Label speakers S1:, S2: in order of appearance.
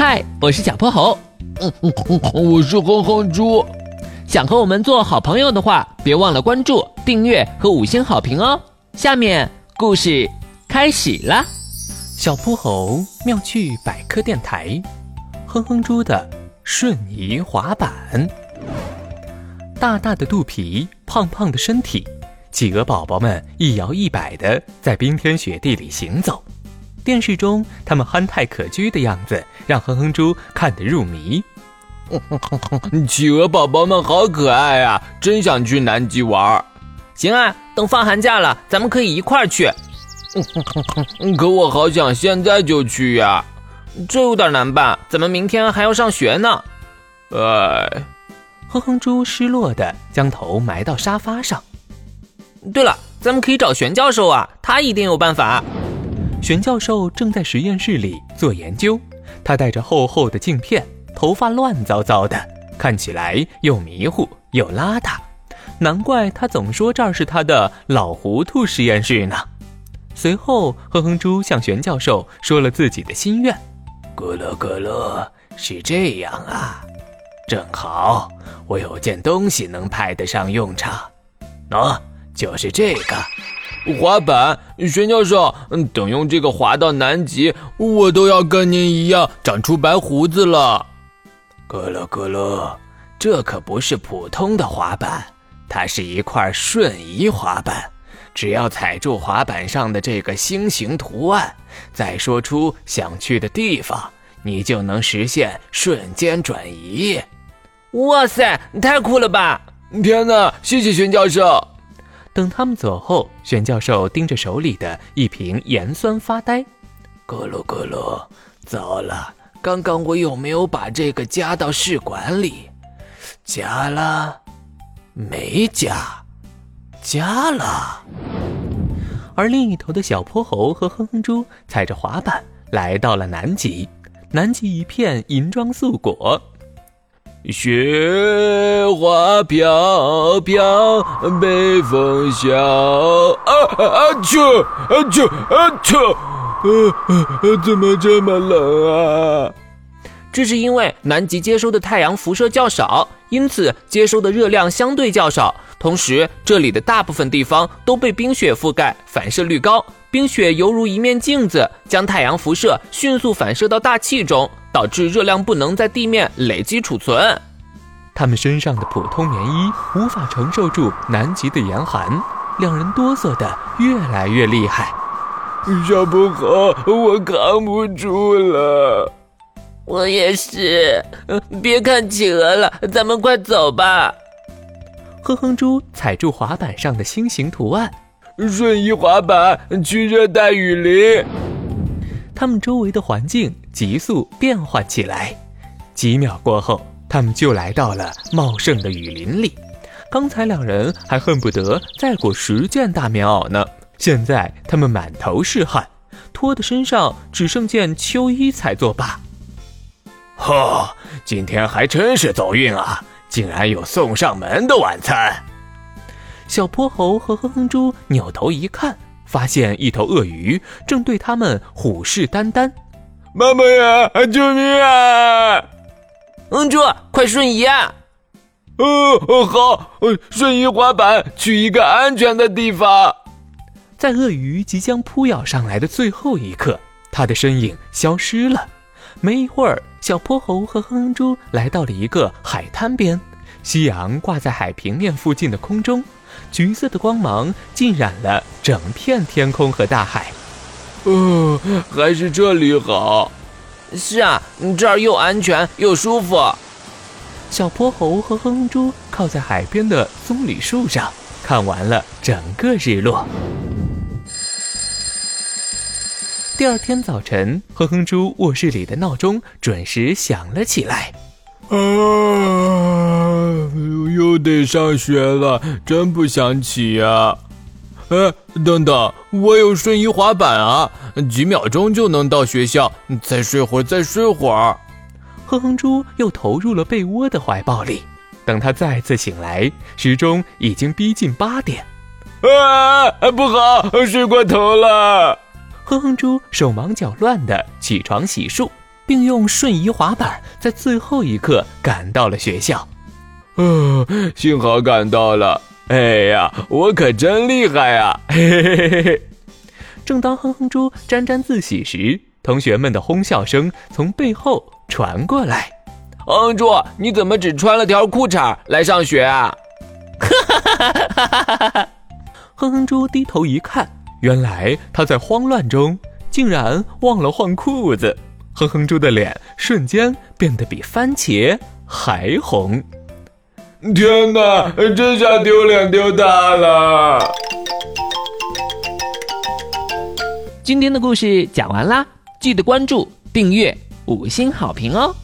S1: 嗨，我是小泼猴。
S2: 嗯嗯嗯，我是哼哼猪。
S1: 想和我们做好朋友的话，别忘了关注、订阅和五星好评哦。下面故事开始啦！
S3: 小泼猴妙趣百科电台，哼哼猪的瞬移滑板。大大的肚皮，胖胖的身体，企鹅宝宝们一摇一摆的在冰天雪地里行走。电视中他们憨态可掬的样子，让哼哼猪看得入迷。
S2: 企鹅宝宝们好可爱啊，真想去南极玩。
S1: 行啊，等放寒假了，咱们可以一块儿去。
S2: 可我好想现在就去呀，
S1: 这有点难办，咱们明天还要上学呢。
S2: 哎，
S3: 哼哼猪失落的将头埋到沙发上。
S1: 对了，咱们可以找玄教授啊，他一定有办法。
S3: 玄教授正在实验室里做研究，他戴着厚厚的镜片，头发乱糟糟的，看起来又迷糊又邋遢，难怪他总说这儿是他的老糊涂实验室呢。随后，哼哼猪向玄教授说了自己的心愿：“
S4: 咕噜咕噜，是这样啊，正好我有件东西能派得上用场，喏，就是这个
S2: 滑板。玄教授，等用这个滑到南极，我都要跟您一样长出白胡子了。
S4: 咕噜咕噜，这可不是普通的滑板，它是一块瞬移滑板。”只要踩住滑板上的这个星形图案，再说出想去的地方，你就能实现瞬间转移。
S1: 哇塞，太酷了吧！
S2: 天哪，谢谢玄教授。
S3: 等他们走后，玄教授盯着手里的一瓶盐酸发呆。
S4: 咕噜咕噜，糟了，刚刚我有没有把这个加到试管里？加了？没加？加了。
S3: 而另一头的小泼猴和哼哼猪踩着滑板来到了南极，南极一片银装素裹，
S2: 雪花飘飘，北风萧，啊啊啾啊啾啊，啊怎么这么冷啊？
S1: 这是因为南极接收的太阳辐射较少，因此接收的热量相对较少。同时，这里的大部分地方都被冰雪覆盖，反射率高。冰雪犹如一面镜子，将太阳辐射迅速反射到大气中，导致热量不能在地面累积储存。
S3: 他们身上的普通棉衣无法承受住南极的严寒，两人哆嗦的越来越厉害。
S2: 小薄荷，我扛不住了。
S1: 我也是。别看企鹅了，咱们快走吧。
S3: 哼哼猪踩住滑板上的心形图案，
S2: 瞬移滑板去热带雨林。
S3: 他们周围的环境急速变换起来，几秒过后，他们就来到了茂盛的雨林里。刚才两人还恨不得再裹十件大棉袄呢，现在他们满头是汗，脱的身上只剩件秋衣才作罢。
S4: 呵，今天还真是走运啊！竟然有送上门的晚餐！
S3: 小泼猴和哼哼猪扭头一看，发现一头鳄鱼正对他们虎视眈眈。
S2: 妈妈呀，救命啊！
S1: 哼哼猪，快瞬移啊！
S2: 哦，好，瞬移滑板去一个安全的地方。
S3: 在鳄鱼即将扑咬上来的最后一刻，它的身影消失了。没一会儿，小泼猴和哼哼猪来到了一个海滩边，夕阳挂在海平面附近的空中，橘色的光芒浸染了整片天空和大海。
S2: 哦，还是这里好。
S1: 是啊，这儿又安全又舒服。
S3: 小泼猴和哼哼猪靠在海边的棕榈树上，看完了整个日落。第二天早晨，哼哼猪卧室里的闹钟准时响了起来。
S2: 啊，又得上学了，真不想起呀！哎，等等，我有瞬移滑板啊，几秒钟就能到学校。再睡会儿，再睡会儿。
S3: 哼哼猪又投入了被窝的怀抱里。等他再次醒来，时钟已经逼近八点。
S2: 啊，不好，睡过头了。
S3: 哼哼猪手忙脚乱地起床洗漱，并用瞬移滑板在最后一刻赶到了学校。
S2: 呃，幸好赶到了！哎呀，我可真厉害啊！嘿嘿嘿嘿嘿。
S3: 正当哼哼猪沾沾自喜时，同学们的哄笑声从背后传过来。
S1: 哼哼猪，你怎么只穿了条裤衩来上学啊？哈哈哈
S3: 哈哈哈！哼哼猪低头一看，原来他在慌乱中竟然忘了换裤子。哼哼猪的脸瞬间变得比番茄还红。
S2: 天哪，这下丢脸丢大了！
S1: 今天的故事讲完啦，记得关注、订阅、五星好评哦！